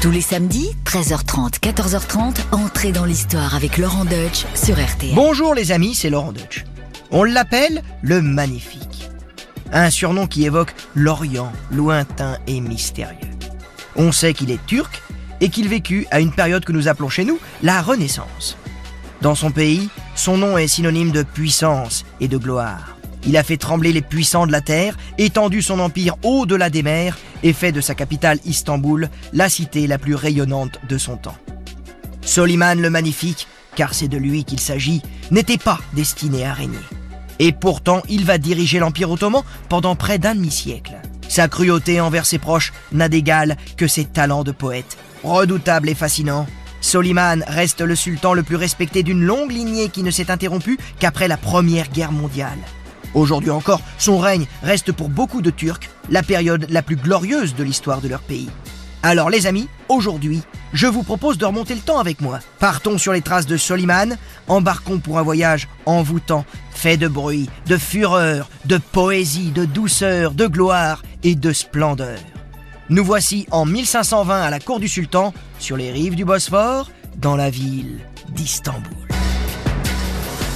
Tous les samedis, 13h30, 14h30, entrez dans l'histoire avec Laurent Deutsch sur RTL. Bonjour les amis, c'est Laurent Deutsch. On l'appelle le Magnifique. Un surnom qui évoque l'Orient, lointain et mystérieux. On sait qu'il est turc et qu'il vécut à une période que nous appelons chez nous la Renaissance. Dans son pays, son nom est synonyme de puissance et de gloire. Il a fait trembler les puissants de la terre, étendu son empire au-delà des mers et fait de sa capitale Istanbul la cité la plus rayonnante de son temps. Soliman le Magnifique, car c'est de lui qu'il s'agit, n'était pas destiné à régner. Et pourtant, il va diriger l'Empire ottoman pendant près d'un demi-siècle. Sa cruauté envers ses proches n'a d'égal que ses talents de poète. Redoutable et fascinant, Soliman reste le sultan le plus respecté d'une longue lignée qui ne s'est interrompue qu'après la Première Guerre mondiale. Aujourd'hui encore, son règne reste pour beaucoup de Turcs la période la plus glorieuse de l'histoire de leur pays. Alors les amis, aujourd'hui, je vous propose de remonter le temps avec moi. Partons sur les traces de Soliman, embarquons pour un voyage envoûtant, fait de bruit, de fureur, de poésie, de douceur, de gloire et de splendeur. Nous voici en 1520 à la cour du sultan, sur les rives du Bosphore, dans la ville d'Istanbul.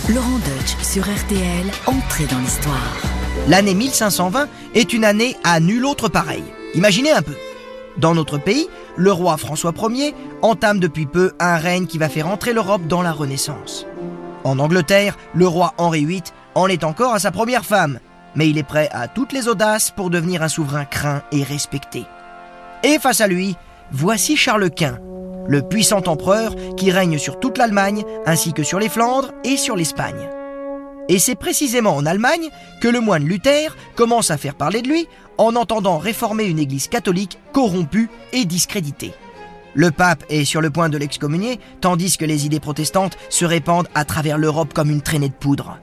Laurent Deutsch sur RTL, entrez dans l'histoire. L'année 1520 est une année à nul autre pareil. Imaginez un peu. Dans notre pays, le roi François Ier entame depuis peu un règne qui va faire entrer l'Europe dans la Renaissance. En Angleterre, le roi Henri VIII en est encore à sa première femme, mais il est prêt à toutes les audaces pour devenir un souverain craint et respecté. Et face à lui, voici Charles Quint, le puissant empereur qui règne sur toute l'Allemagne ainsi que sur les Flandres et sur l'Espagne. Et c'est précisément en Allemagne que le moine Luther commence à faire parler de lui en entendant réformer une église catholique corrompue et discréditée. Le pape est sur le point de l'excommunier, tandis que les idées protestantes se répandent à travers l'Europe comme une traînée de poudre.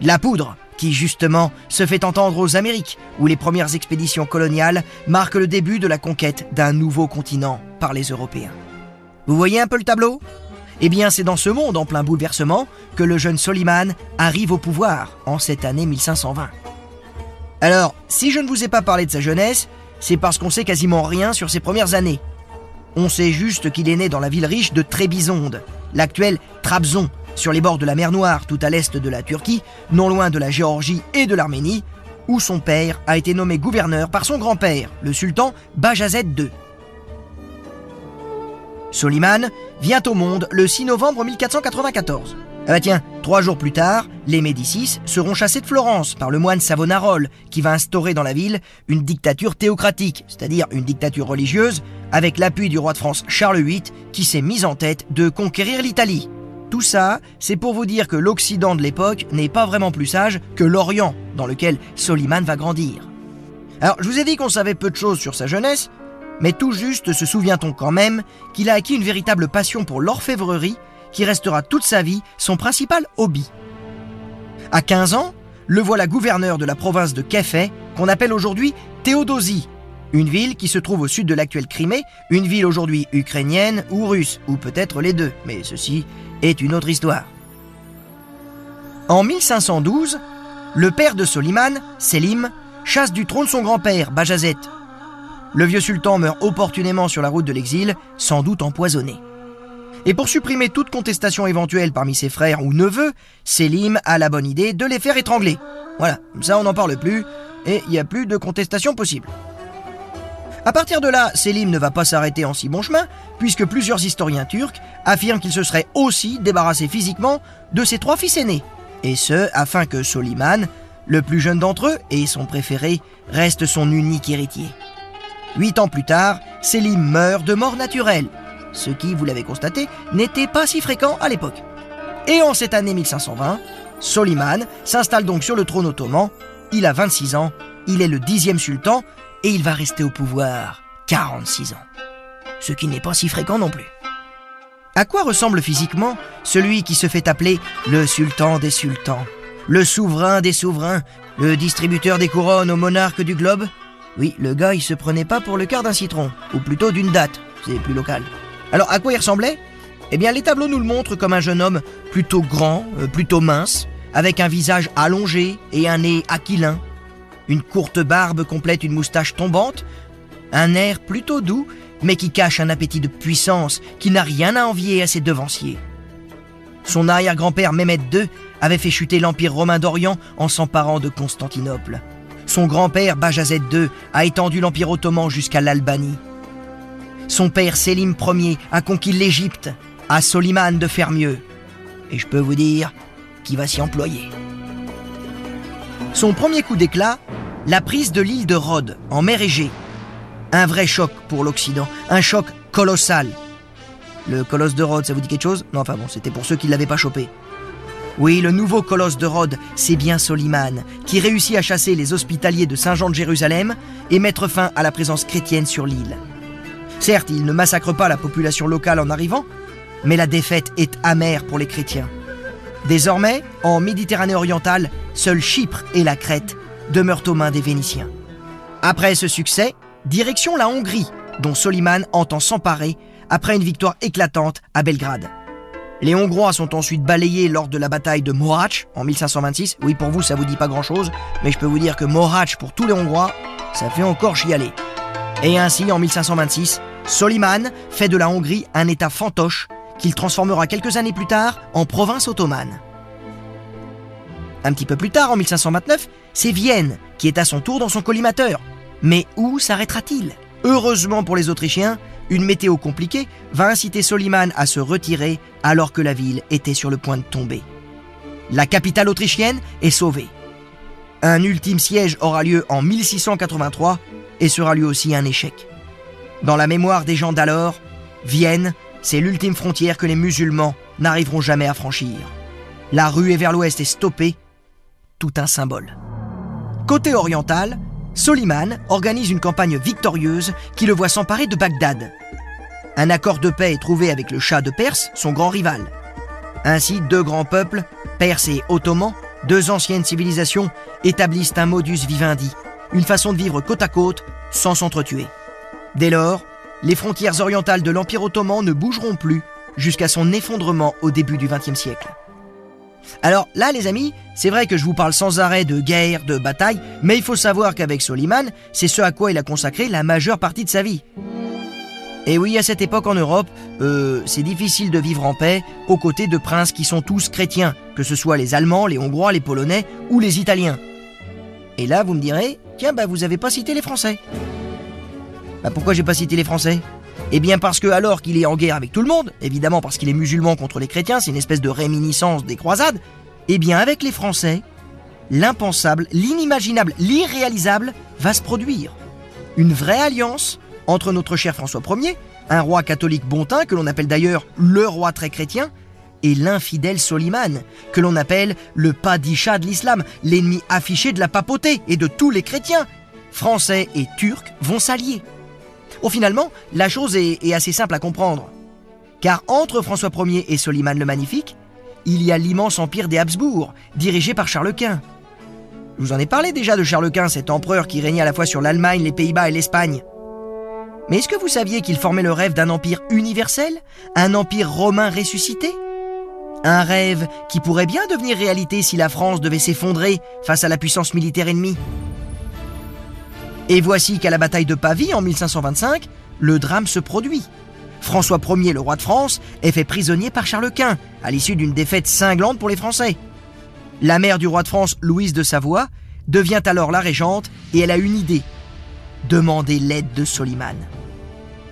La poudre, qui justement se fait entendre aux Amériques, où les premières expéditions coloniales marquent le début de la conquête d'un nouveau continent par les Européens. Vous voyez un peu le tableau? Eh bien, c'est dans ce monde en plein bouleversement que le jeune Soliman arrive au pouvoir en cette année 1520. Alors, si je ne vous ai pas parlé de sa jeunesse, c'est parce qu'on sait quasiment rien sur ses premières années. On sait juste qu'il est né dans la ville riche de Trébizonde, l'actuelle Trabzon, sur les bords de la mer Noire, tout à l'est de la Turquie, non loin de la Géorgie et de l'Arménie, où son père a été nommé gouverneur par son grand-père, le sultan Bajazet II. Soliman vient au monde le 6 novembre 1494. Ah bah tiens, trois jours plus tard, les Médicis seront chassés de Florence par le moine Savonarole, qui va instaurer dans la ville une dictature théocratique, c'est-à-dire une dictature religieuse, avec l'appui du roi de France Charles VIII, qui s'est mis en tête de conquérir l'Italie. Tout ça, c'est pour vous dire que l'Occident de l'époque n'est pas vraiment plus sage que l'Orient, dans lequel Soliman va grandir. Alors, je vous ai dit qu'on savait peu de choses sur sa jeunesse, mais tout juste se souvient-on quand même qu'il a acquis une véritable passion pour l'orfèvrerie qui restera toute sa vie son principal hobby. À 15 ans, le voilà gouverneur de la province de Kéfé, qu'on appelle aujourd'hui Théodosie, une ville qui se trouve au sud de l'actuelle Crimée, une ville aujourd'hui ukrainienne ou russe, ou peut-être les deux, mais ceci est une autre histoire. En 1512, le père de Soliman, Selim, chasse du trône son grand-père, Bajazet. Le vieux sultan meurt opportunément sur la route de l'exil, sans doute empoisonné. Et pour supprimer toute contestation éventuelle parmi ses frères ou neveux, Selim a la bonne idée de les faire étrangler. Voilà, comme ça on n'en parle plus, et il n'y a plus de contestation possible. À partir de là, Selim ne va pas s'arrêter en si bon chemin, puisque plusieurs historiens turcs affirment qu'il se serait aussi débarrassé physiquement de ses trois fils aînés, et ce, afin que Soliman, le plus jeune d'entre eux et son préféré, reste son unique héritier. Huit ans plus tard, Selim meurt de mort naturelle, ce qui, vous l'avez constaté, n'était pas si fréquent à l'époque. Et en cette année 1520, Soliman s'installe donc sur le trône ottoman, il a 26 ans, il est le dixième sultan, et il va rester au pouvoir 46 ans. Ce qui n'est pas si fréquent non plus. À quoi ressemble physiquement celui qui se fait appeler le sultan des sultans, le souverain des souverains, le distributeur des couronnes au monarque du globe? Oui, le gars, il se prenait pas pour le quart d'un citron, ou plutôt d'une date, c'est plus local. Alors, à quoi il ressemblait? Eh bien, les tableaux nous le montrent comme un jeune homme plutôt grand, euh, plutôt mince, avec un visage allongé et un nez aquilin. Une courte barbe complète une moustache tombante, Un air plutôt doux, mais qui cache un appétit de puissance qui n'a rien à envier à ses devanciers. Son arrière-grand-père Mehmed II avait fait chuter l'Empire romain d'Orient en s'emparant de Constantinople. Son grand-père Bajazet II a étendu l'Empire ottoman jusqu'à l'Albanie. Son père Sélim Ier a conquis l'Égypte, à Soliman de faire mieux. Et je peux vous dire qu'il va s'y employer. Son premier coup d'éclat, la prise de l'île de Rhodes, en mer Égée. Un vrai choc pour l'Occident, un choc colossal. Le colosse de Rhodes, ça vous dit quelque chose? Non, enfin bon, c'était pour ceux qui ne l'avaient pas chopé. Oui, le nouveau colosse de Rhodes, c'est bien Soliman, qui réussit à chasser les hospitaliers de Saint-Jean de Jérusalem et mettre fin à la présence chrétienne sur l'île. Certes, il ne massacre pas la population locale en arrivant, mais la défaite est amère pour les chrétiens. Désormais, en Méditerranée orientale, seuls Chypre et la Crète demeurent aux mains des Vénitiens. Après ce succès, direction la Hongrie, dont Soliman entend s'emparer après une victoire éclatante à Belgrade. Les Hongrois sont ensuite balayés lors de la bataille de Mohacs en 1526. Oui, pour vous, ça vous dit pas grand-chose, mais je peux vous dire que Mohacs, pour tous les Hongrois, ça fait encore chialer. Et ainsi, en 1526, Soliman fait de la Hongrie un État fantoche qu'il transformera quelques années plus tard en province ottomane. Un petit peu plus tard, en 1529, c'est Vienne qui est à son tour dans son collimateur. Mais où s'arrêtera-t-il? Heureusement pour les Autrichiens, une météo compliquée va inciter Soliman à se retirer alors que la ville était sur le point de tomber. La capitale autrichienne est sauvée. Un ultime siège aura lieu en 1683 et sera lui aussi un échec. Dans la mémoire des gens d'alors, Vienne, c'est l'ultime frontière que les musulmans n'arriveront jamais à franchir. La ruée vers l'ouest est stoppée, tout un symbole. Côté oriental, Soliman organise une campagne victorieuse qui le voit s'emparer de Bagdad. Un accord de paix est trouvé avec le Shah de Perse, son grand rival. Ainsi, deux grands peuples, Perse et Ottoman, deux anciennes civilisations, établissent un modus vivendi, une façon de vivre côte à côte sans s'entretuer. Dès lors, les frontières orientales de l'Empire ottoman ne bougeront plus jusqu'à son effondrement au début du XXe siècle. Alors là, les amis, c'est vrai que je vous parle sans arrêt de guerre, de bataille, mais il faut savoir qu'avec Soliman, c'est ce à quoi il a consacré la majeure partie de sa vie. Et oui, à cette époque en Europe, euh, c'est difficile de vivre en paix aux côtés de princes qui sont tous chrétiens, que ce soit les Allemands, les Hongrois, les Polonais ou les Italiens. Et là, vous me direz, tiens, bah vous avez pas cité les Français. Bah pourquoi j'ai pas cité les Français? Eh bien parce que alors qu'il est en guerre avec tout le monde, évidemment parce qu'il est musulman contre les chrétiens, c'est une espèce de réminiscence des croisades, eh bien avec les Français, l'impensable, l'inimaginable, l'irréalisable va se produire. Une vraie alliance entre notre cher François Ier, un roi catholique bontin que l'on appelle d'ailleurs le roi très chrétien, et l'infidèle Soliman, que l'on appelle le padisha de l'islam, l'ennemi affiché de la papauté et de tous les chrétiens. Français et Turcs vont s'allier. Oh, finalement, la chose est, assez simple à comprendre. Car entre François Ier et Soliman le Magnifique, il y a l'immense empire des Habsbourg, dirigé par Charles Quint. Je vous en ai parlé déjà de Charles Quint, cet empereur qui régnait à la fois sur l'Allemagne, les Pays-Bas et l'Espagne. Mais est-ce que vous saviez qu'il formait le rêve d'un empire universel? Un empire romain ressuscité? Un rêve qui pourrait bien devenir réalité si la France devait s'effondrer face à la puissance militaire ennemie? Et voici qu'à la bataille de Pavie en 1525, le drame se produit. François Ier, le roi de France, est fait prisonnier par Charles Quint, à l'issue d'une défaite cinglante pour les Français. La mère du roi de France, Louise de Savoie, devient alors la régente et elle a une idée. Demander l'aide de Soliman.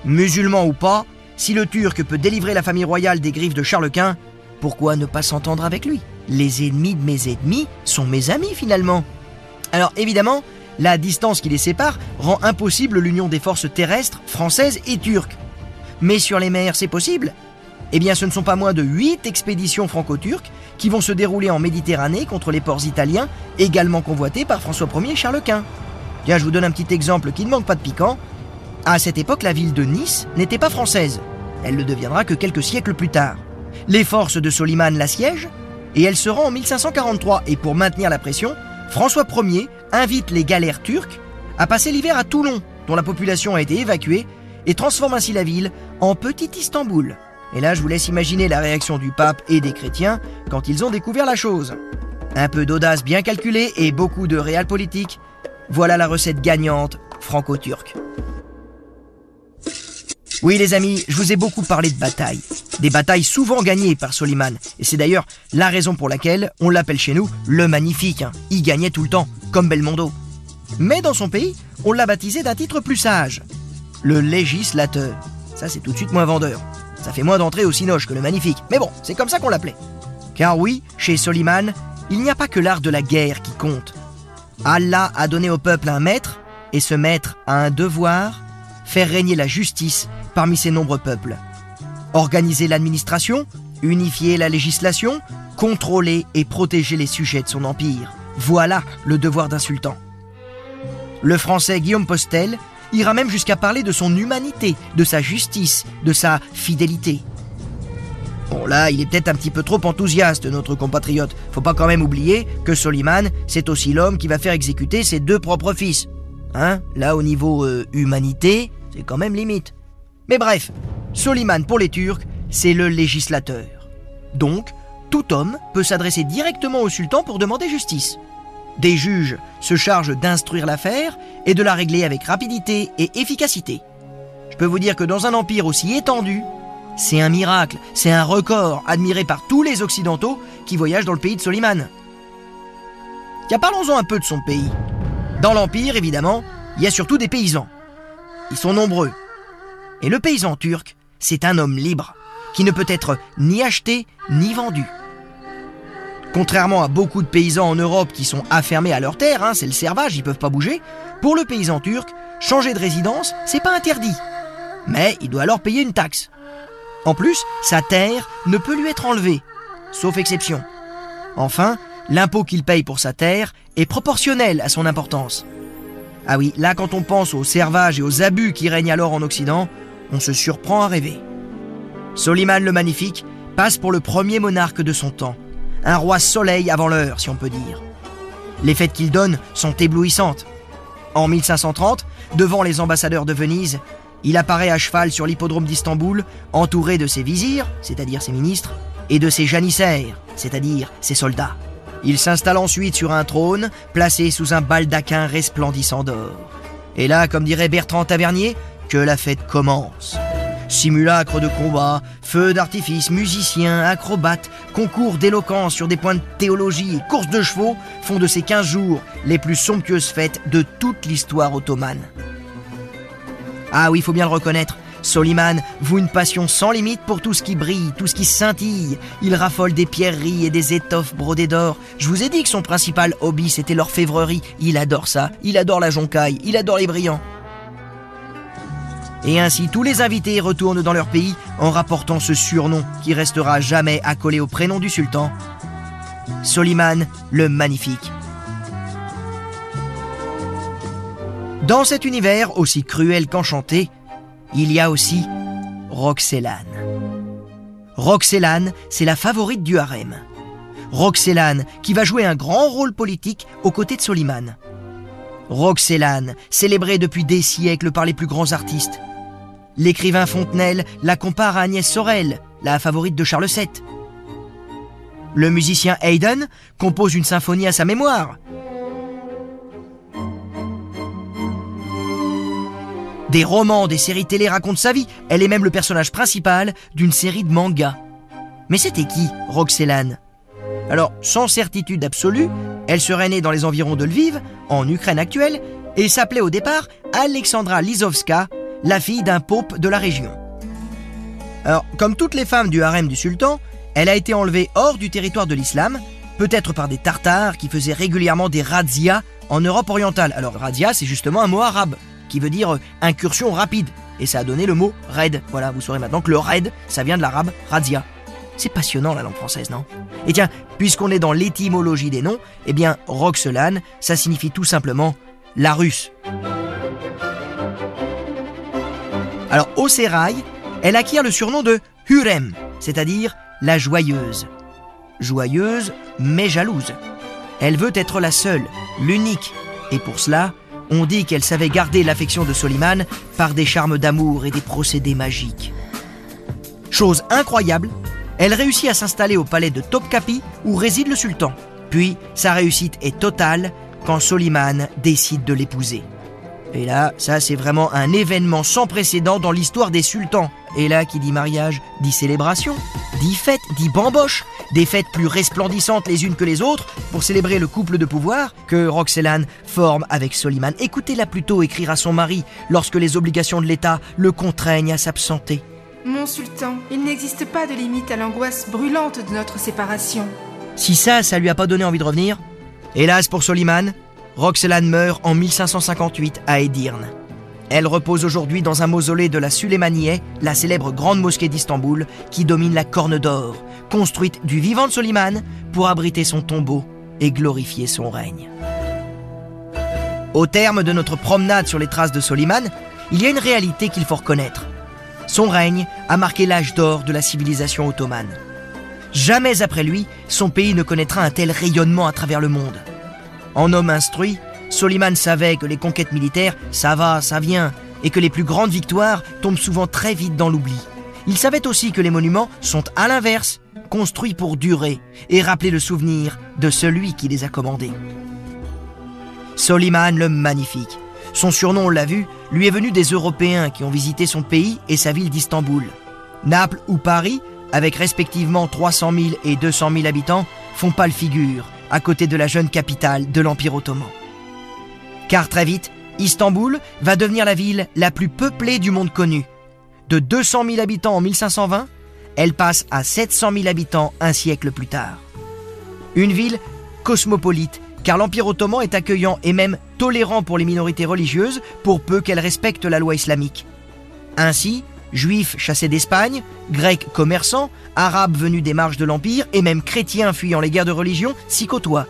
Musulman ou pas, si le Turc peut délivrer la famille royale des griffes de Charles Quint, pourquoi ne pas s'entendre avec lui? Les ennemis de mes ennemis sont mes amis finalement. Alors évidemment, la distance qui les sépare rend impossible l'union des forces terrestres françaises et turques. Mais sur les mers, c'est possible Eh bien, ce ne sont pas moins de 8 expéditions franco-turques qui vont se dérouler en Méditerranée contre les ports italiens, également convoités par François Ier et Charles Quint. Tiens, je vous donne un petit exemple qui ne manque pas de piquant. À cette époque, la ville de Nice n'était pas française. Elle ne deviendra que quelques siècles plus tard. Les forces de Soliman l'assiègent et elle se rend en 1543 et pour maintenir la pression, François Ier invite les galères turques à passer l'hiver à Toulon, dont la population a été évacuée, et transforme ainsi la ville en petit Istanbul. Et là, je vous laisse imaginer la réaction du pape et des chrétiens quand ils ont découvert la chose. Un peu d'audace bien calculée et beaucoup de réel politique, voilà la recette gagnante franco-turque. Oui les amis, je vous ai beaucoup parlé de batailles. Des batailles souvent gagnées par Soliman. Et c'est d'ailleurs la raison pour laquelle on l'appelle chez nous le magnifique. Hein. Il gagnait tout le temps, comme Belmondo. Mais dans son pays, on l'a baptisé d'un titre plus sage. Le législateur. Ça c'est tout de suite moins vendeur. Ça fait moins d'entrée au cinoche que le magnifique. Mais bon, c'est comme ça qu'on l'appelait. Car oui, chez Soliman, il n'y a pas que l'art de la guerre qui compte. Allah a donné au peuple un maître, et ce maître a un devoir, faire régner la justice parmi ses nombreux peuples. Organiser l'administration, unifier la législation, contrôler et protéger les sujets de son empire. Voilà le devoir d'un sultan. Le français Guillaume Postel ira même jusqu'à parler de son humanité, de sa justice, de sa fidélité. Bon là, il est peut-être un petit peu trop enthousiaste, notre compatriote. Faut pas quand même oublier que Soliman, c'est aussi l'homme qui va faire exécuter ses deux propres fils. Hein Là, au niveau euh, humanité, c'est quand même limite. Mais bref, Soliman pour les Turcs, c'est le législateur. Donc, tout homme peut s'adresser directement au sultan pour demander justice. Des juges se chargent d'instruire l'affaire et de la régler avec rapidité et efficacité. Je peux vous dire que dans un empire aussi étendu, c'est un miracle, c'est un record admiré par tous les Occidentaux qui voyagent dans le pays de Soliman. Tiens, parlons-en un peu de son pays. Dans l'Empire, évidemment, il y a surtout des paysans. Ils sont nombreux. Et le paysan turc, c'est un homme libre, qui ne peut être ni acheté ni vendu. Contrairement à beaucoup de paysans en Europe qui sont affermés à leur terre, hein, c'est le servage, ils peuvent pas bouger, pour le paysan turc, changer de résidence, c'est pas interdit. Mais il doit alors payer une taxe. En plus, sa terre ne peut lui être enlevée, sauf exception. Enfin, l'impôt qu'il paye pour sa terre est proportionnel à son importance. Ah oui, là quand on pense au servage et aux abus qui règnent alors en Occident, on se surprend à rêver. Soliman le Magnifique passe pour le premier monarque de son temps, un roi soleil avant l'heure si on peut dire. Les fêtes qu'il donne sont éblouissantes. En 1530, devant les ambassadeurs de Venise, il apparaît à cheval sur l'hippodrome d'Istanbul, entouré de ses vizirs, c'est-à-dire ses ministres, et de ses janissaires, c'est-à-dire ses soldats. Il s'installe ensuite sur un trône, placé sous un baldaquin resplendissant d'or. Et là, comme dirait Bertrand Tavernier, que la fête commence. Simulacres de combat, feux d'artifice, musiciens, acrobates, concours d'éloquence sur des points de théologie et courses de chevaux font de ces 15 jours les plus somptueuses fêtes de toute l'histoire ottomane. Ah oui, il faut bien le reconnaître, Soliman voue une passion sans limite pour tout ce qui brille, tout ce qui scintille. Il raffole des pierreries et des étoffes brodées d'or. Je vous ai dit que son principal hobby c'était l'orfèvrerie. Il adore ça, il adore la joncaille, il adore les brillants. Et ainsi tous les invités retournent dans leur pays en rapportant ce surnom qui restera jamais accolé au prénom du sultan. Soliman le Magnifique. Dans cet univers aussi cruel qu'enchanté, il y a aussi Roxelane. Roxelane, c'est la favorite du harem. Roxelane, qui va jouer un grand rôle politique aux côtés de Soliman. Roxelane, célébrée depuis des siècles par les plus grands artistes. L'écrivain Fontenelle la compare à Agnès Sorel, la favorite de Charles VII. Le musicien Haydn compose une symphonie à sa mémoire. Des romans, des séries télé racontent sa vie. Elle est même le personnage principal d'une série de mangas. Mais c'était qui, Roxelane? Alors, sans certitude absolue, elle serait née dans les environs de Lviv, en Ukraine actuelle, et s'appelait au départ Alexandra Lizovska, la fille d'un pope de la région. Alors, comme toutes les femmes du harem du sultan, elle a été enlevée hors du territoire de l'islam, peut-être par des Tartares qui faisaient régulièrement des razzias en Europe orientale. Alors, razzia, c'est justement un mot arabe qui veut dire euh, incursion rapide. Et ça a donné le mot raid. Voilà, vous saurez maintenant que le raid, ça vient de l'arabe radia. C'est passionnant la langue française, non? Et tiens, puisqu'on est dans l'étymologie des noms, eh bien, Roxelane, ça signifie tout simplement la russe. Alors, au sérail, elle acquiert le surnom de Hurem, c'est-à-dire la joyeuse. Joyeuse, mais jalouse. Elle veut être la seule, l'unique, et pour cela, on dit qu'elle savait garder l'affection de Soliman par des charmes d'amour et des procédés magiques. Chose incroyable, elle réussit à s'installer au palais de Topkapi où réside le sultan. Puis sa réussite est totale quand Soliman décide de l'épouser. Et là, ça c'est vraiment un événement sans précédent dans l'histoire des sultans. Et là, qui dit mariage, dit célébration, dit fête, dit bamboche. Des fêtes plus resplendissantes les unes que les autres pour célébrer le couple de pouvoir que Roxelane forme avec Soliman. Écoutez-la plutôt écrire à son mari lorsque les obligations de l'État le contraignent à s'absenter. Mon sultan, il n'existe pas de limite à l'angoisse brûlante de notre séparation. Si ça, ça lui a pas donné envie de revenir Hélas pour Soliman, Roxelane meurt en 1558 à Edirne. Elle repose aujourd'hui dans un mausolée de la Suleymaniye, la célèbre grande mosquée d'Istanbul, qui domine la Corne d'Or, construite du vivant de Soliman pour abriter son tombeau et glorifier son règne. Au terme de notre promenade sur les traces de Soliman, il y a une réalité qu'il faut reconnaître. Son règne a marqué l'âge d'or de la civilisation ottomane. Jamais après lui, son pays ne connaîtra un tel rayonnement à travers le monde. En homme instruit, Soliman savait que les conquêtes militaires, ça va, ça vient, et que les plus grandes victoires tombent souvent très vite dans l'oubli. Il savait aussi que les monuments sont à l'inverse, construits pour durer et rappeler le souvenir de celui qui les a commandés. Soliman le Magnifique. Son surnom, on l'a vu, lui est venu des Européens qui ont visité son pays et sa ville d'Istanbul. Naples ou Paris, avec respectivement 300 000 et 200 000 habitants, font pâle figure à côté de la jeune capitale de l'Empire ottoman. Car très vite, Istanbul va devenir la ville la plus peuplée du monde connu. De 200 000 habitants en 1520, elle passe à 700 000 habitants un siècle plus tard. Une ville cosmopolite, car l'Empire ottoman est accueillant et même tolérant pour les minorités religieuses, pour peu qu'elles respectent la loi islamique. Ainsi, juifs chassés d'Espagne, grecs commerçants, arabes venus des marges de l'Empire et même chrétiens fuyant les guerres de religion s'y côtoient.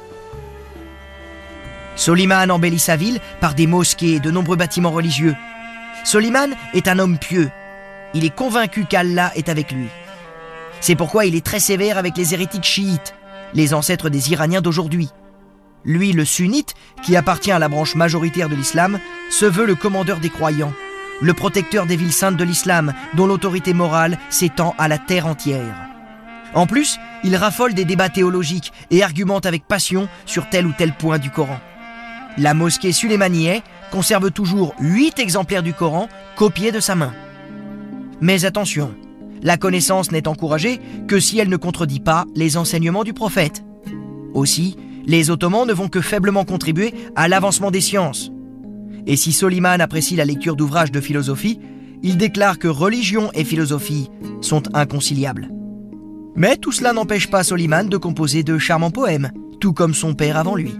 Soliman embellit sa ville par des mosquées et de nombreux bâtiments religieux. Soliman est un homme pieux. Il est convaincu qu'Allah est avec lui. C'est pourquoi il est très sévère avec les hérétiques chiites, les ancêtres des Iraniens d'aujourd'hui. Lui, le sunnite, qui appartient à la branche majoritaire de l'islam, se veut le commandeur des croyants le protecteur des villes saintes de l'islam, dont l'autorité morale s'étend à la terre entière. En plus, il raffole des débats théologiques et argumente avec passion sur tel ou tel point du Coran. La mosquée Suleymaniye conserve toujours huit exemplaires du Coran copiés de sa main. Mais attention, la connaissance n'est encouragée que si elle ne contredit pas les enseignements du prophète. Aussi, les Ottomans ne vont que faiblement contribuer à l'avancement des sciences. Et si Soliman apprécie la lecture d'ouvrages de philosophie, il déclare que religion et philosophie sont inconciliables. Mais tout cela n'empêche pas Soliman de composer de charmants poèmes, tout comme son père avant lui.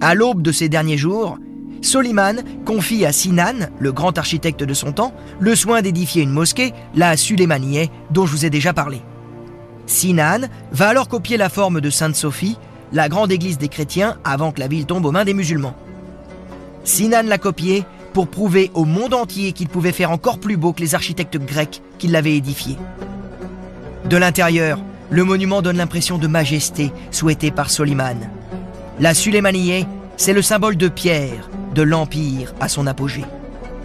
À l'aube de ces derniers jours, Soliman confie à Sinan, le grand architecte de son temps, le soin d'édifier une mosquée, la Suleymaniye, dont je vous ai déjà parlé. Sinan va alors copier la forme de Sainte Sophie la grande église des chrétiens avant que la ville tombe aux mains des musulmans. Sinan l'a copié pour prouver au monde entier qu'il pouvait faire encore plus beau que les architectes grecs qui l'avaient édifié. De l'intérieur, le monument donne l'impression de majesté souhaitée par Soliman. La Suleymaniye, c'est le symbole de pierre, de l'Empire à son apogée.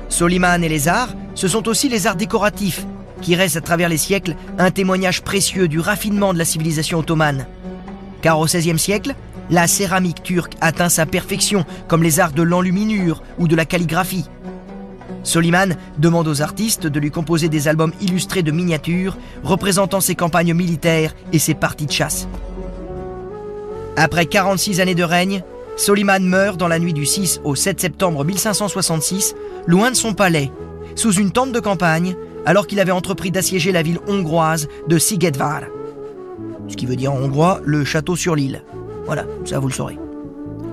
Soliman et les arts, ce sont aussi les arts décoratifs, qui restent à travers les siècles un témoignage précieux du raffinement de la civilisation ottomane car au XVIe siècle, la céramique turque atteint sa perfection, comme les arts de l'enluminure ou de la calligraphie. Soliman demande aux artistes de lui composer des albums illustrés de miniatures représentant ses campagnes militaires et ses parties de chasse. Après 46 années de règne, Soliman meurt dans la nuit du 6 au 7 septembre 1566, loin de son palais, sous une tente de campagne, alors qu'il avait entrepris d'assiéger la ville hongroise de Sigedvar ce qui veut dire en hongrois le château sur l'île. Voilà, ça vous le saurez.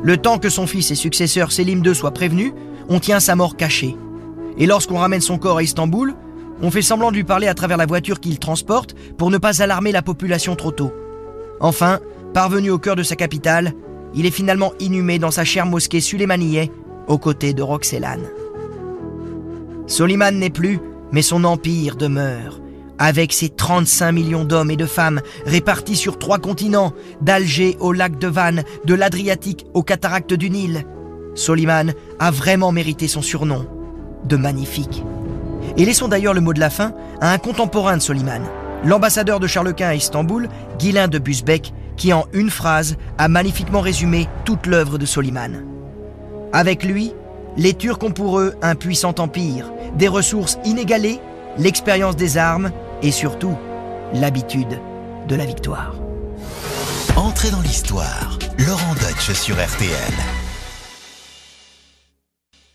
Le temps que son fils et successeur Selim II soit prévenu, on tient sa mort cachée. Et lorsqu'on ramène son corps à Istanbul, on fait semblant de lui parler à travers la voiture qu'il transporte pour ne pas alarmer la population trop tôt. Enfin, parvenu au cœur de sa capitale, il est finalement inhumé dans sa chère mosquée Suleymaniye, aux côtés de Roxelane. Soliman n'est plus, mais son empire demeure, avec ses 35 millions d'hommes et de femmes répartis sur trois continents, d'Alger au lac de Vannes, de l'Adriatique aux cataractes du Nil, Soliman a vraiment mérité son surnom de magnifique. Et laissons d'ailleurs le mot de la fin à un contemporain de Soliman, l'ambassadeur de Charles Quint à Istanbul, Guylain de Busbeck, qui en une phrase a magnifiquement résumé toute l'œuvre de Soliman. Avec lui, les Turcs ont pour eux un puissant empire, des ressources inégalées, l'expérience des armes et surtout l'habitude de la victoire. Entrez dans l'histoire. Laurent Deutsch sur RTL.